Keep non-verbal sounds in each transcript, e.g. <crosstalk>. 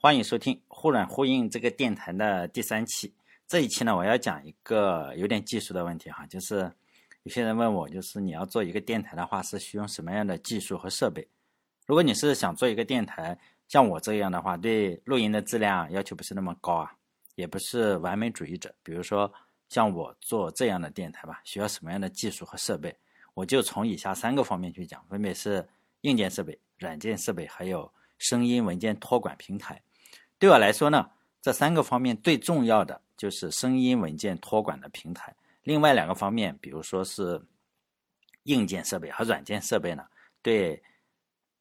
欢迎收听《忽软忽硬》这个电台的第三期。这一期呢，我要讲一个有点技术的问题哈，就是有些人问我，就是你要做一个电台的话，是需要什么样的技术和设备？如果你是想做一个电台，像我这样的话，对录音的质量要求不是那么高啊，也不是完美主义者。比如说像我做这样的电台吧，需要什么样的技术和设备？我就从以下三个方面去讲，分别是硬件设备、软件设备，还有声音文件托管平台。对我来说呢，这三个方面最重要的就是声音文件托管的平台。另外两个方面，比如说是硬件设备和软件设备呢，对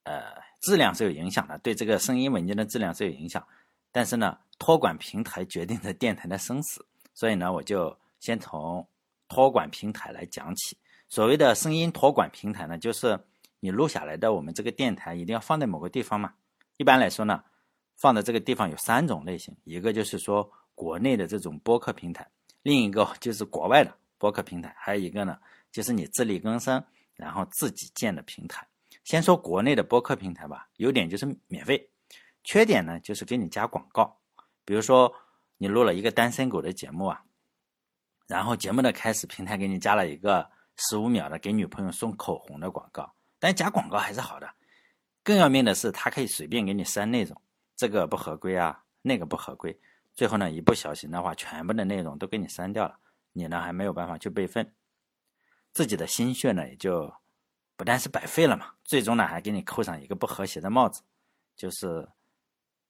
呃质量是有影响的，对这个声音文件的质量是有影响。但是呢，托管平台决定着电台的生死，所以呢，我就先从托管平台来讲起。所谓的声音托管平台呢，就是你录下来的我们这个电台一定要放在某个地方嘛。一般来说呢。放的这个地方有三种类型，一个就是说国内的这种播客平台，另一个 <laughs> 就是国外的播客平台，还有一个呢就是你自力更生然后自己建的平台。先说国内的播客平台吧，优点就是免费，缺点呢就是给你加广告。比如说你录了一个单身狗的节目啊，然后节目的开始平台给你加了一个十五秒的给女朋友送口红的广告，但加广告还是好的。更要命的是，它可以随便给你删内容。这个不合规啊，那个不合规，最后呢，一不小心的话，全部的内容都给你删掉了，你呢还没有办法去备份，自己的心血呢也就不但是白费了嘛，最终呢还给你扣上一个不和谐的帽子，就是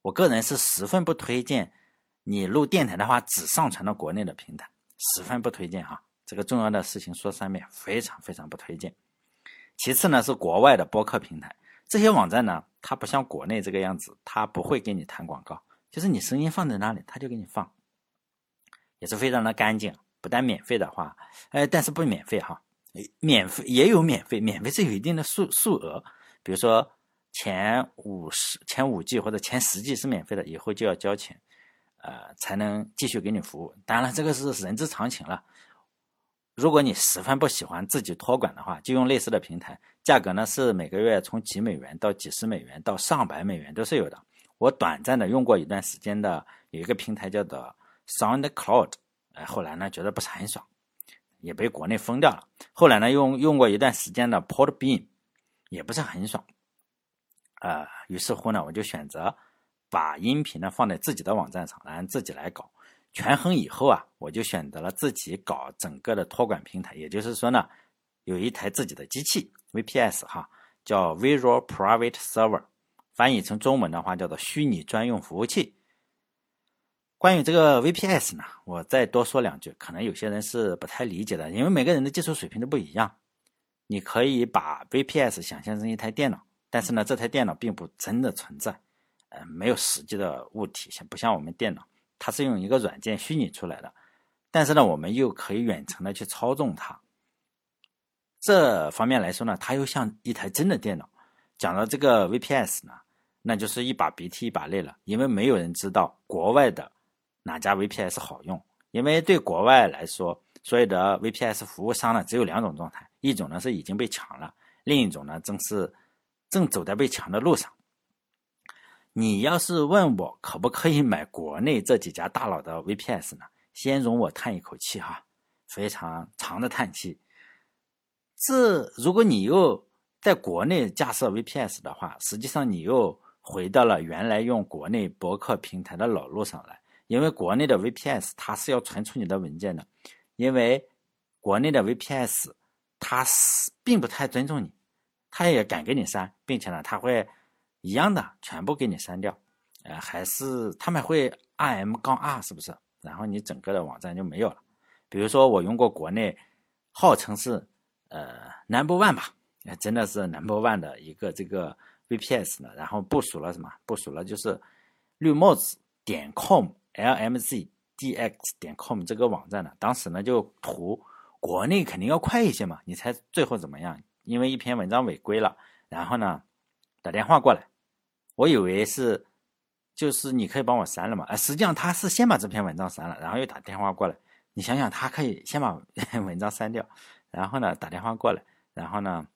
我个人是十分不推荐你录电台的话只上传到国内的平台，十分不推荐哈，这个重要的事情说三遍，非常非常不推荐。其次呢是国外的播客平台。这些网站呢，它不像国内这个样子，它不会给你弹广告，就是你声音放在那里，它就给你放，也是非常的干净。不但免费的话，哎，但是不免费哈，免费也有免费，免费是有一定的数数额，比如说前五十、前五 G 或者前十 G 是免费的，以后就要交钱，呃，才能继续给你服务。当然了，这个是人之常情了。如果你十分不喜欢自己托管的话，就用类似的平台，价格呢是每个月从几美元到几十美元到上百美元都是有的。我短暂的用过一段时间的有一个平台叫做 SoundCloud，呃，后来呢觉得不是很爽，也被国内封掉了。后来呢用用过一段时间的 Podbean，也不是很爽，呃，于是乎呢我就选择把音频呢放在自己的网站上，然后自己来搞。权衡以后啊，我就选择了自己搞整个的托管平台，也就是说呢，有一台自己的机器 VPS 哈，叫 Visual Private Server，翻译成中文的话叫做虚拟专用服务器。关于这个 VPS 呢，我再多说两句，可能有些人是不太理解的，因为每个人的技术水平都不一样。你可以把 VPS 想象成一台电脑，但是呢，这台电脑并不真的存在，呃，没有实际的物体，像不像我们电脑。它是用一个软件虚拟出来的，但是呢，我们又可以远程的去操纵它。这方面来说呢，它又像一台真的电脑。讲到这个 VPS 呢，那就是一把鼻涕一把泪了，因为没有人知道国外的哪家 VPS 好用。因为对国外来说，所有的 VPS 服务商呢，只有两种状态：一种呢是已经被抢了，另一种呢正是正走在被抢的路上。你要是问我可不可以买国内这几家大佬的 VPS 呢？先容我叹一口气哈，非常长的叹气。这如果你又在国内架设 VPS 的话，实际上你又回到了原来用国内博客平台的老路上来。因为国内的 VPS 它是要存储你的文件的，因为国内的 VPS 它是并不太尊重你，它也敢给你删，并且呢，它会。一样的，全部给你删掉，呃，还是他们会 RM 杠 R 是不是？然后你整个的网站就没有了。比如说我用过国内号称是呃 Number One 吧，真的是 Number One 的一个这个 VPS 呢，然后部署了什么？部署了就是绿帽子点 com，LMZ DX 点 com 这个网站呢，当时呢就图国内肯定要快一些嘛，你猜最后怎么样？因为一篇文章违规了，然后呢打电话过来。我以为是，就是你可以帮我删了嘛？呃，实际上他是先把这篇文章删了，然后又打电话过来。你想想，他可以先把 <laughs> 文章删掉，然后呢打电话过来，然后呢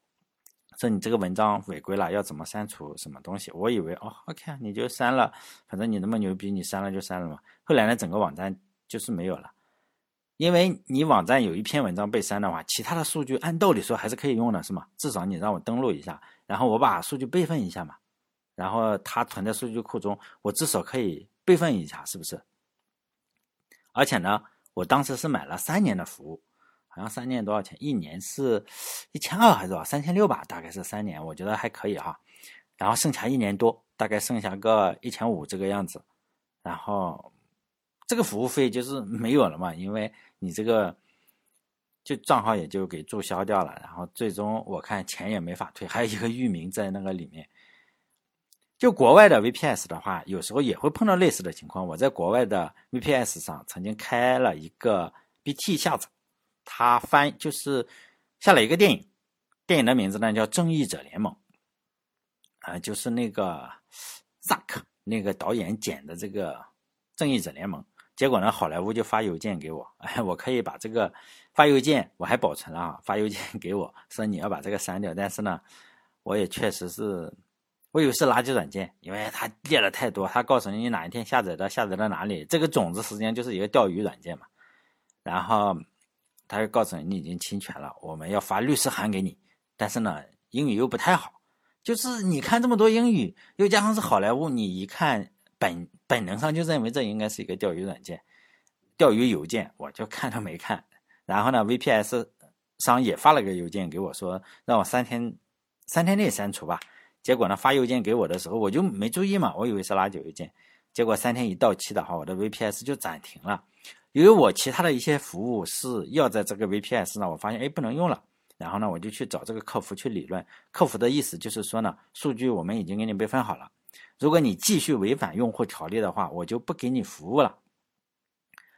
说你这个文章违规了，要怎么删除什么东西？我以为哦，OK，你就删了，反正你那么牛逼，你删了就删了嘛。后来呢，整个网站就是没有了，因为你网站有一篇文章被删的话，其他的数据按道理说还是可以用的，是吗？至少你让我登录一下，然后我把数据备份一下嘛，然后它存在数据库中，我至少可以备份一下，是不是？而且呢，我当时是买了三年的服务。好像三年多少钱？一年是一千二还是多少？三千六吧，大概是三年，我觉得还可以哈。然后剩下一年多，大概剩下个一千五这个样子。然后这个服务费就是没有了嘛，因为你这个就账号也就给注销掉了。然后最终我看钱也没法退，还有一个域名在那个里面。就国外的 VPS 的话，有时候也会碰到类似的情况。我在国外的 VPS 上曾经开了一个 BT 下载。他翻就是下了一个电影，电影的名字呢叫《正义者联盟》，啊，就是那个 Zack 那个导演剪的这个《正义者联盟》。结果呢，好莱坞就发邮件给我，哎，我可以把这个发邮件我还保存了啊，发邮件给我说你要把这个删掉。但是呢，我也确实是，我以为是垃圾软件，因为它列了太多，它告诉你你哪一天下载的，下载到哪里，这个种子实际上就是一个钓鱼软件嘛，然后。他就告诉你，你已经侵权了，我们要发律师函给你。但是呢，英语又不太好，就是你看这么多英语，又加上是好莱坞，你一看本本能上就认为这应该是一个钓鱼软件、钓鱼邮件，我就看都没看。然后呢，VPS 商也发了个邮件给我，说让我三天三天内删除吧。结果呢，发邮件给我的时候，我就没注意嘛，我以为是垃圾邮件。结果三天一到期的话，我的 VPS 就暂停了。因为我其他的一些服务是要在这个 VPS 上，我发现哎不能用了，然后呢我就去找这个客服去理论，客服的意思就是说呢，数据我们已经给你备份好了，如果你继续违反用户条例的话，我就不给你服务了。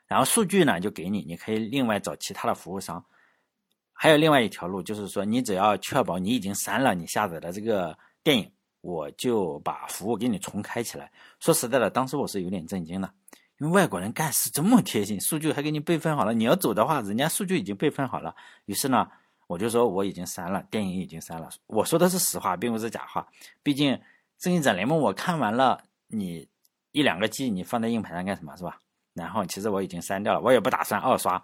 然后数据呢就给你，你可以另外找其他的服务商。还有另外一条路，就是说你只要确保你已经删了你下载的这个电影，我就把服务给你重开起来。说实在的，当时我是有点震惊的。因为外国人干事这么贴心，数据还给你备份好了。你要走的话，人家数据已经备份好了。于是呢，我就说我已经删了，电影已经删了。我说的是实话，并不是假话。毕竟《正义者联盟》我看完了，你一两个 G 你放在硬盘上干什么，是吧？然后其实我已经删掉了，我也不打算二刷，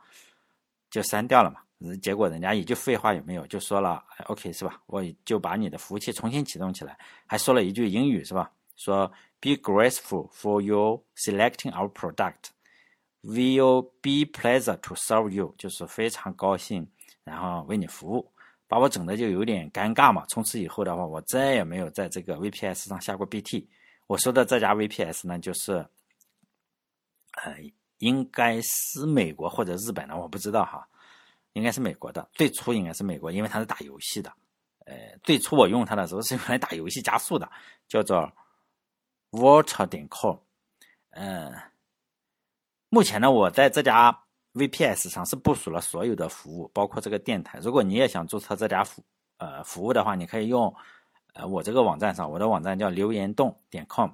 就删掉了嘛。结果人家一句废话也没有，就说了 OK 是吧？我就把你的服务器重新启动起来，还说了一句英语是吧？说。Be grateful for you selecting our product. We'll be pleasure to serve you. 就是非常高兴，然后为你服务，把我整的就有点尴尬嘛。从此以后的话，我再也没有在这个 VPS 上下过 BT。我说的这家 VPS 呢，就是，呃，应该是美国或者日本的，我不知道哈，应该是美国的。最初应该是美国，因为它是打游戏的。呃，最初我用它的时候是用来打游戏加速的，叫做。Water 点 com，嗯，目前呢，我在这家 VPS 上是部署了所有的服务，包括这个电台。如果你也想注册这家服呃服务的话，你可以用呃我这个网站上，我的网站叫留言洞点 com，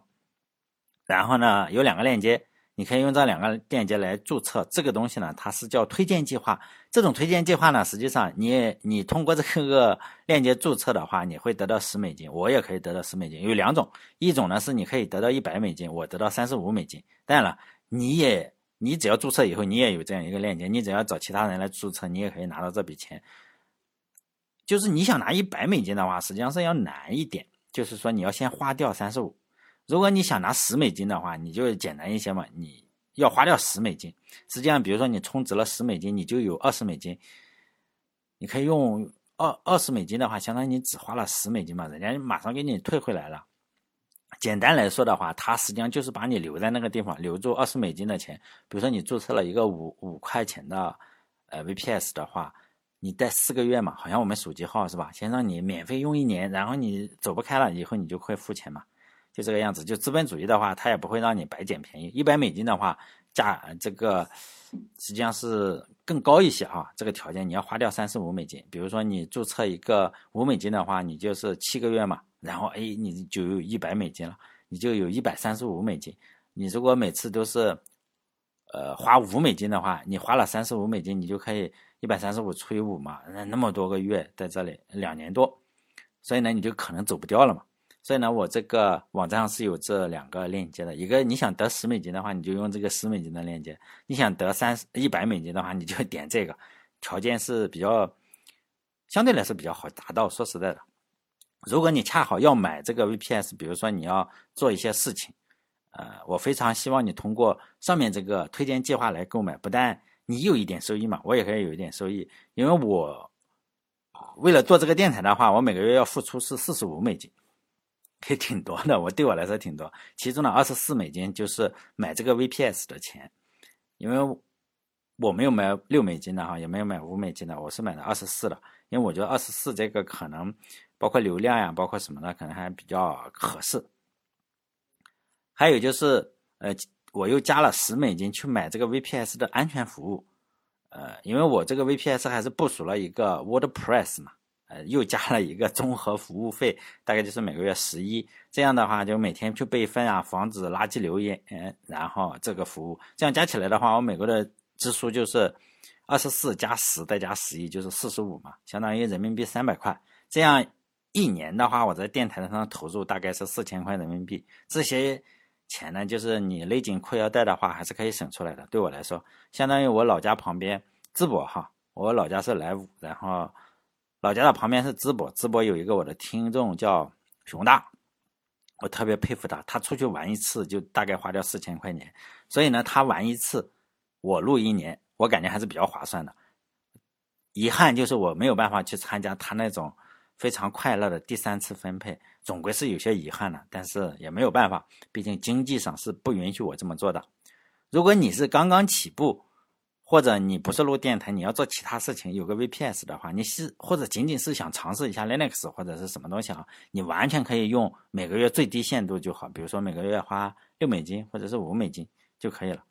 然后呢有两个链接。你可以用这两个链接来注册这个东西呢，它是叫推荐计划。这种推荐计划呢，实际上你你通过这个链接注册的话，你会得到十美金，我也可以得到十美金。有两种，一种呢是你可以得到一百美金，我得到三十五美金。当然了，你也你只要注册以后，你也有这样一个链接，你只要找其他人来注册，你也可以拿到这笔钱。就是你想拿一百美金的话，实际上是要难一点，就是说你要先花掉三十五。如果你想拿十美金的话，你就简单一些嘛。你要花掉十美金，实际上，比如说你充值了十美金，你就有二十美金。你可以用二二十美金的话，相当于你只花了十美金嘛，人家马上给你退回来了。简单来说的话，它实际上就是把你留在那个地方，留住二十美金的钱。比如说你注册了一个五五块钱的呃 VPS 的话，你带四个月嘛，好像我们手机号是吧？先让你免费用一年，然后你走不开了以后，你就会付钱嘛。就这个样子，就资本主义的话，它也不会让你白捡便宜。一百美金的话，价这个实际上是更高一些哈。这个条件你要花掉三十五美金。比如说你注册一个五美金的话，你就是七个月嘛，然后哎，你就有一百美金了，你就有一百三十五美金。你如果每次都是呃花五美金的话，你花了三十五美金，你就可以一百三十五除以五嘛，那那么多个月在这里，两年多。所以呢，你就可能走不掉了嘛。所以呢，我这个网站上是有这两个链接的。一个你想得十美金的话，你就用这个十美金的链接；你想得三十一百美金的话，你就点这个。条件是比较相对来说比较好达到。说实在的，如果你恰好要买这个 VPS，比如说你要做一些事情，呃，我非常希望你通过上面这个推荐计划来购买。不但你有一点收益嘛，我也可以有一点收益，因为我为了做这个电台的话，我每个月要付出是四十五美金。也挺多的，我对我来说挺多。其中的二十四美金就是买这个 VPS 的钱，因为我没有买六美金的哈，也没有买五美金的，我是买的二十四的。因为我觉得二十四这个可能包括流量呀，包括什么的，可能还比较合适。还有就是，呃，我又加了十美金去买这个 VPS 的安全服务，呃，因为我这个 VPS 还是部署了一个 WordPress 嘛。呃，又加了一个综合服务费，大概就是每个月十一。这样的话，就每天去备份啊，防止垃圾留言。然后这个服务，这样加起来的话，我每个月的支出就是二十四加十再加十一，就是四十五嘛，相当于人民币三百块。这样一年的话，我在电台上投入大概是四千块人民币。这些钱呢，就是你勒紧裤腰带的话，还是可以省出来的。对我来说，相当于我老家旁边淄博哈，我老家是莱芜，然后。老家的旁边是淄博，淄博有一个我的听众叫熊大，我特别佩服他。他出去玩一次就大概花掉四千块钱，所以呢，他玩一次，我录一年，我感觉还是比较划算的。遗憾就是我没有办法去参加他那种非常快乐的第三次分配，总归是有些遗憾的。但是也没有办法，毕竟经济上是不允许我这么做的。如果你是刚刚起步，或者你不是录电台，你要做其他事情，有个 VPS 的话，你是或者仅仅是想尝试一下 Linux 或者是什么东西啊，你完全可以用每个月最低限度就好，比如说每个月花六美金或者是五美金就可以了。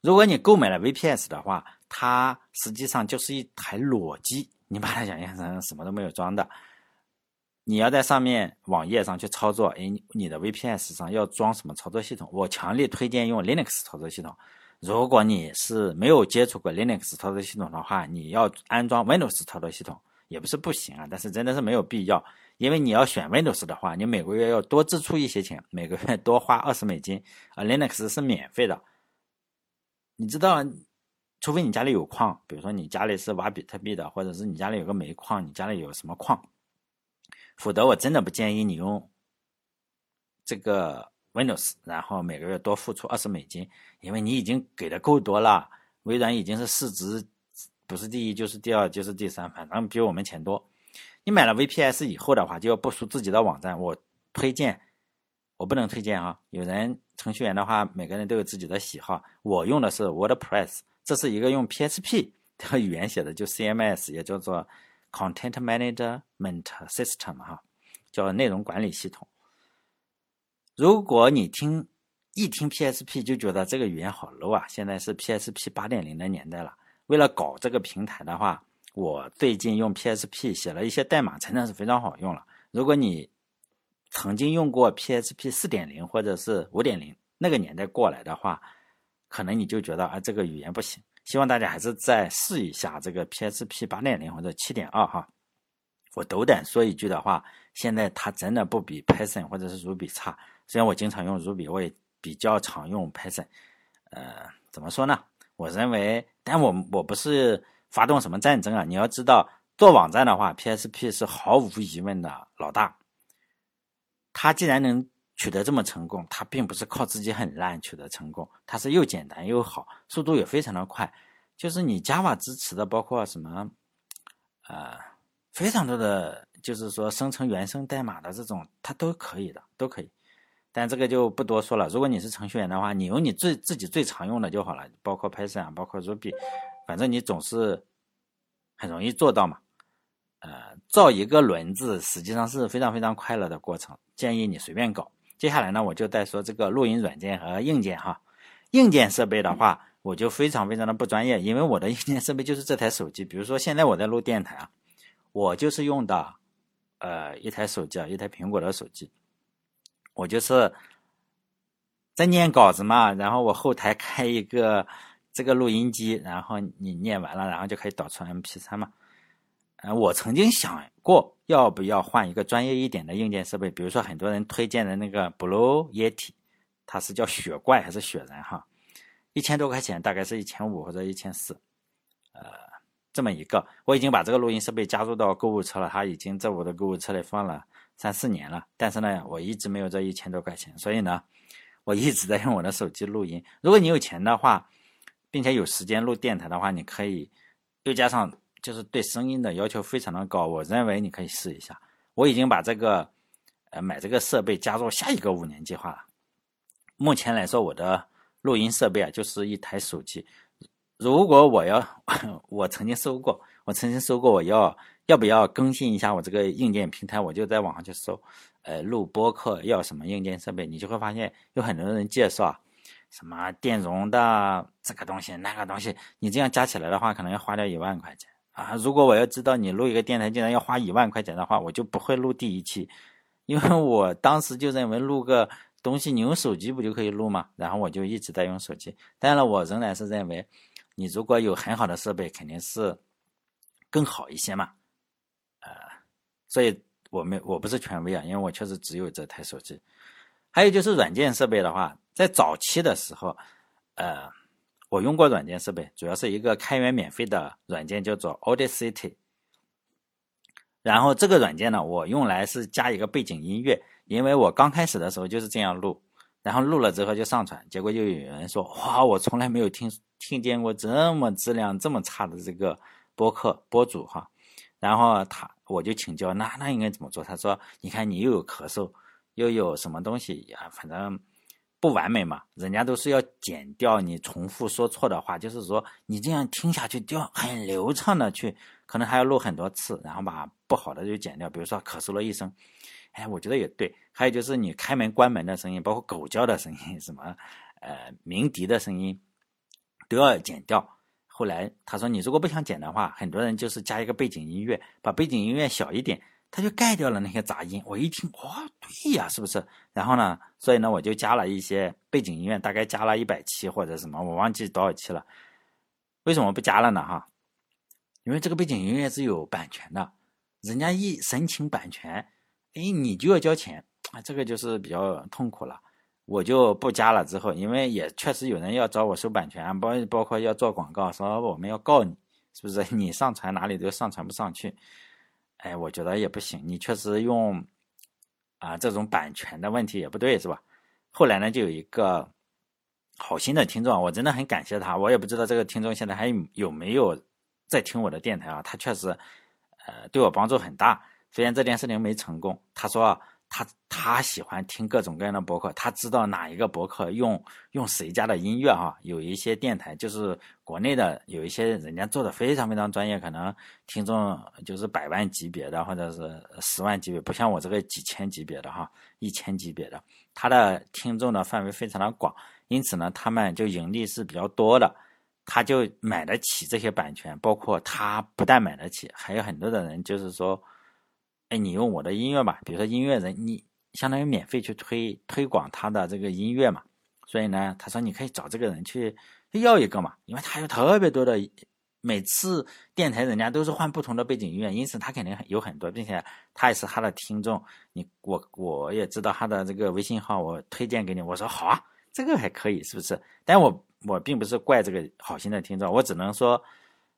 如果你购买了 VPS 的话，它实际上就是一台裸机，你把它想象成什么都没有装的，你要在上面网页上去操作，哎，你的 VPS 上要装什么操作系统？我强烈推荐用 Linux 操作系统。如果你是没有接触过 Linux 操作系统的话，你要安装 Windows 操作系统也不是不行啊，但是真的是没有必要，因为你要选 Windows 的话，你每个月要多支出一些钱，每个月多花二十美金，啊，Linux 是免费的。你知道，除非你家里有矿，比如说你家里是挖比特币的，或者是你家里有个煤矿，你家里有什么矿，否则我真的不建议你用这个。Windows，然后每个月多付出二十美金，因为你已经给的够多了。微软已经是市值不是第一就是第二就是第三，反正比我们钱多。你买了 VPS 以后的话，就要部署自己的网站。我推荐，我不能推荐啊。有人程序员的话，每个人都有自己的喜好。我用的是 WordPress，这是一个用 PHP 的语言写的，就 CMS，也叫做 Content Management System 哈，叫内容管理系统。如果你听一听 PSP 就觉得这个语言好 low 啊，现在是 PSP 八点零的年代了。为了搞这个平台的话，我最近用 PSP 写了一些代码，真的是非常好用了。如果你曾经用过 PSP 四点零或者是五点零那个年代过来的话，可能你就觉得啊这个语言不行。希望大家还是再试一下这个 PSP 八点零或者七点二哈。我斗胆说一句的话，现在它真的不比 Python 或者是 Ruby 差。虽然我经常用 Ruby，我也比较常用 Python。呃，怎么说呢？我认为，但我我不是发动什么战争啊。你要知道，做网站的话，PSP 是毫无疑问的老大。它既然能取得这么成功，它并不是靠自己很烂取得成功，它是又简单又好，速度也非常的快。就是你 Java 支持的，包括什么，呃，非常多的，就是说生成原生代码的这种，它都可以的，都可以。但这个就不多说了。如果你是程序员的话，你用你最自己最常用的就好了，包括 Python，包括 Ruby，反正你总是很容易做到嘛。呃，造一个轮子实际上是非常非常快乐的过程，建议你随便搞。接下来呢，我就再说这个录音软件和硬件哈。硬件设备的话，我就非常非常的不专业，因为我的硬件设备就是这台手机。比如说现在我在录电台啊，我就是用的呃一台手机啊，一台苹果的手机。我就是在念稿子嘛，然后我后台开一个这个录音机，然后你念完了，然后就可以导出 MP3 嘛。呃，我曾经想过要不要换一个专业一点的硬件设备，比如说很多人推荐的那个 Blue Yeti，它是叫雪怪还是雪人哈？一千多块钱，大概是一千五或者一千四，呃，这么一个，我已经把这个录音设备加入到购物车了，它已经在我的购物车里放了三四年了，但是呢，我一直没有这一千多块钱，所以呢，我一直在用我的手机录音。如果你有钱的话，并且有时间录电台的话，你可以又加上。就是对声音的要求非常的高，我认为你可以试一下。我已经把这个，呃，买这个设备加入下一个五年计划了。目前来说，我的录音设备啊，就是一台手机。如果我要，<coughs> 我曾经搜过，我曾经搜过，我要要不要更新一下我这个硬件平台，我就在网上去搜，呃，录播客要什么硬件设备，你就会发现有很多人介绍，什么电容的这个东西那个东西，你这样加起来的话，可能要花掉一万块钱。啊，如果我要知道你录一个电台竟然要花一万块钱的话，我就不会录第一期，因为我当时就认为录个东西，你用手机不就可以录吗？然后我就一直在用手机。当然了，我仍然是认为，你如果有很好的设备，肯定是更好一些嘛。呃，所以我们我不是权威啊，因为我确实只有这台手机。还有就是软件设备的话，在早期的时候，呃。我用过软件设备，主要是一个开源免费的软件，叫做 Audacity。然后这个软件呢，我用来是加一个背景音乐，因为我刚开始的时候就是这样录，然后录了之后就上传，结果就有人说：“哇，我从来没有听听见过这么质量这么差的这个播客播主哈。”然后他我就请教，那那应该怎么做？他说：“你看你又有咳嗽，又有什么东西呀？反正。”不完美嘛，人家都是要剪掉你重复说错的话，就是说你这样听下去就要很流畅的去，可能还要录很多次，然后把不好的就剪掉。比如说咳嗽了一声，哎，我觉得也对。还有就是你开门关门的声音，包括狗叫的声音，什么呃鸣笛的声音，都要剪掉。后来他说，你如果不想剪的话，很多人就是加一个背景音乐，把背景音乐小一点。他就盖掉了那些杂音，我一听，哇，对呀，是不是？然后呢，所以呢，我就加了一些背景音乐，大概加了一百期或者什么，我忘记多少期了。为什么不加了呢？哈，因为这个背景音乐是有版权的，人家一申请版权，哎，你就要交钱啊，这个就是比较痛苦了。我就不加了。之后，因为也确实有人要找我收版权，包包括要做广告，说我们要告你，是不是？<laughs> 你上传哪里都上传不上去。哎，我觉得也不行，你确实用啊这种版权的问题也不对，是吧？后来呢，就有一个好心的听众，我真的很感谢他。我也不知道这个听众现在还有没有在听我的电台啊？他确实呃对我帮助很大，虽然这件事情没成功。他说。他他喜欢听各种各样的博客，他知道哪一个博客用用谁家的音乐哈。有一些电台就是国内的，有一些人家做的非常非常专业，可能听众就是百万级别的或者是十万级别，不像我这个几千级别的哈，一千级别的，他的听众的范围非常的广，因此呢，他们就盈利是比较多的，他就买得起这些版权，包括他不但买得起，还有很多的人就是说。哎，你用我的音乐吧，比如说音乐人，你相当于免费去推推广他的这个音乐嘛。所以呢，他说你可以找这个人去要一个嘛，因为他有特别多的，每次电台人家都是换不同的背景音乐，因此他肯定有很多，并且他也是他的听众。你我我也知道他的这个微信号，我推荐给你。我说好啊，这个还可以，是不是？但我我并不是怪这个好心的听众，我只能说。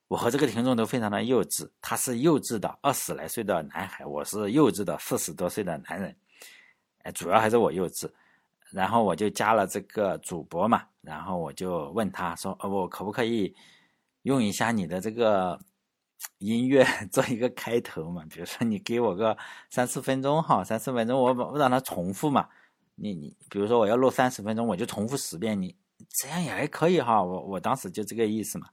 我和这个听众都非常的幼稚，他是幼稚的二十来岁的男孩，我是幼稚的四十多岁的男人，哎，主要还是我幼稚。然后我就加了这个主播嘛，然后我就问他说：“呃，我可不可以用一下你的这个音乐做一个开头嘛？比如说你给我个三四分钟哈，三四分钟我我让他重复嘛。你你比如说我要录三十分钟，我就重复十遍，你这样也还可以哈。我我当时就这个意思嘛。”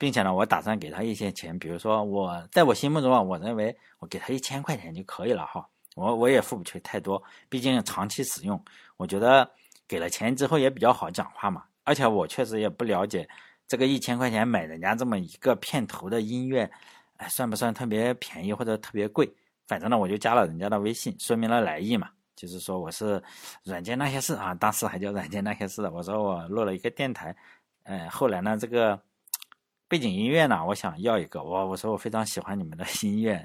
并且呢，我打算给他一些钱，比如说我在我心目中啊，我认为我给他一千块钱就可以了哈。我我也付不出太多，毕竟长期使用，我觉得给了钱之后也比较好讲话嘛。而且我确实也不了解这个一千块钱买人家这么一个片头的音乐，哎，算不算特别便宜或者特别贵？反正呢，我就加了人家的微信，说明了来意嘛，就是说我是软件那些事啊，当时还叫软件那些事的。我说我录了一个电台，呃，后来呢，这个。背景音乐呢，我想要一个。我我说我非常喜欢你们的音乐，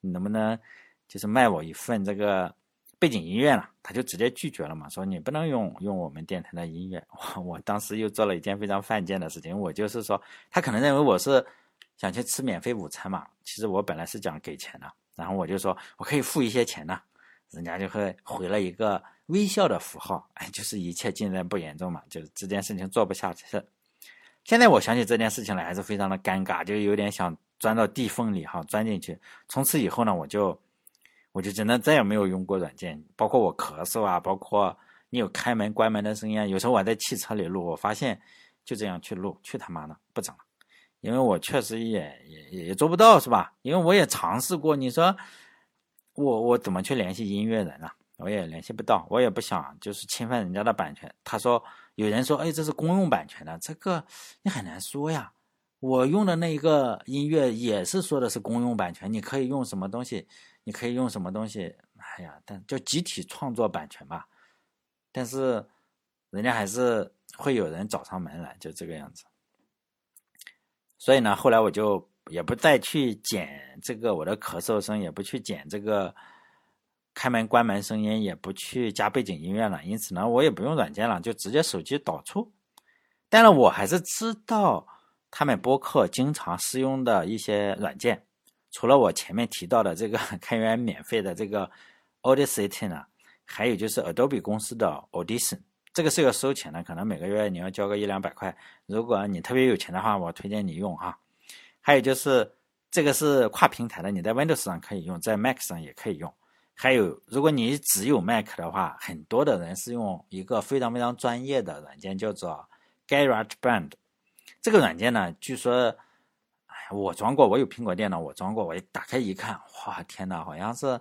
你能不能就是卖我一份这个背景音乐呢？他就直接拒绝了嘛，说你不能用用我们电台的音乐。我我当时又做了一件非常犯贱的事情，我就是说他可能认为我是想去吃免费午餐嘛，其实我本来是讲给钱的，然后我就说我可以付一些钱呢，人家就会回了一个。微笑的符号，哎，就是一切尽在不言中嘛，就是这件事情做不下去。现在我想起这件事情来，还是非常的尴尬，就有点想钻到地缝里哈，钻进去。从此以后呢，我就我就真的再也没有用过软件，包括我咳嗽啊，包括你有开门关门的声音，有时候我在汽车里录，我发现就这样去录，去他妈的不整了，因为我确实也也也做不到，是吧？因为我也尝试过，你说我我怎么去联系音乐人啊？我也联系不到，我也不想就是侵犯人家的版权。他说有人说，哎，这是公用版权的，这个你很难说呀。我用的那一个音乐也是说的是公用版权，你可以用什么东西，你可以用什么东西，哎呀，但叫集体创作版权吧。但是人家还是会有人找上门来，就这个样子。所以呢，后来我就也不再去剪这个我的咳嗽声，也不去剪这个。开门关门声音也不去加背景音乐了，因此呢，我也不用软件了，就直接手机导出。但是我还是知道他们播客经常使用的一些软件，除了我前面提到的这个 <laughs> 开源免费的这个 Audacity 呢，还有就是 Adobe 公司的 Audition，这个是要收钱的，可能每个月你要交个一两百块。如果你特别有钱的话，我推荐你用哈。还有就是这个是跨平台的，你在 Windows 上可以用，在 Mac 上也可以用。还有，如果你只有 Mac 的话，很多的人是用一个非常非常专业的软件，叫做 GarageBand。这个软件呢，据说，哎，我装过，我有苹果电脑，我装过，我一打开一看，哇，天呐，好像是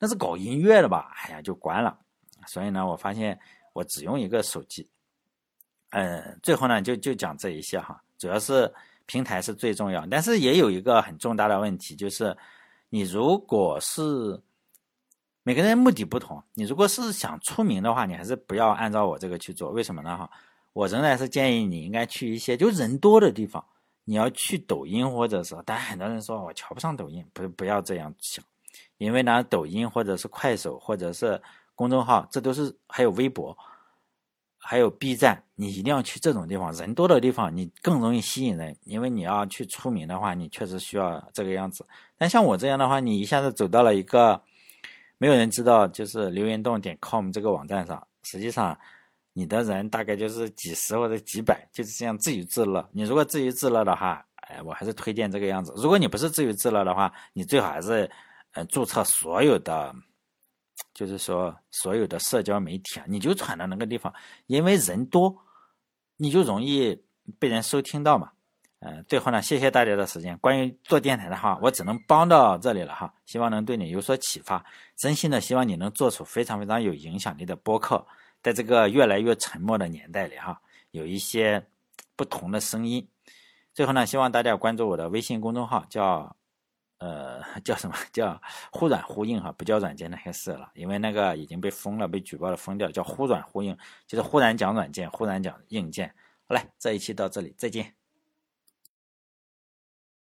那是搞音乐的吧？哎呀，就关了。所以呢，我发现我只用一个手机。嗯，最后呢，就就讲这一些哈，主要是平台是最重要，但是也有一个很重大的问题，就是你如果是每个人目的不同，你如果是想出名的话，你还是不要按照我这个去做。为什么呢？哈，我仍然是建议你应该去一些就人多的地方。你要去抖音，或者是，但很多人说我瞧不上抖音，不不要这样想，因为呢，抖音或者是快手或者是公众号，这都是还有微博，还有 B 站，你一定要去这种地方，人多的地方，你更容易吸引人。因为你要去出名的话，你确实需要这个样子。但像我这样的话，你一下子走到了一个。没有人知道，就是留言洞点 com 这个网站上，实际上你的人大概就是几十或者几百，就是这样自娱自乐。你如果自娱自乐的话，哎，我还是推荐这个样子。如果你不是自娱自乐的话，你最好还是呃注册所有的，就是说所有的社交媒体啊，你就传到那个地方，因为人多，你就容易被人收听到嘛。嗯，最后呢，谢谢大家的时间。关于做电台的话，我只能帮到这里了哈，希望能对你有所启发。真心的希望你能做出非常非常有影响力的播客，在这个越来越沉默的年代里哈，有一些不同的声音。最后呢，希望大家关注我的微信公众号，叫呃叫什么叫忽软忽硬哈，不叫软件那些事了，因为那个已经被封了，被举报了，封掉，叫忽软忽硬，就是忽然讲软件，忽然讲硬件。好嘞，这一期到这里，再见。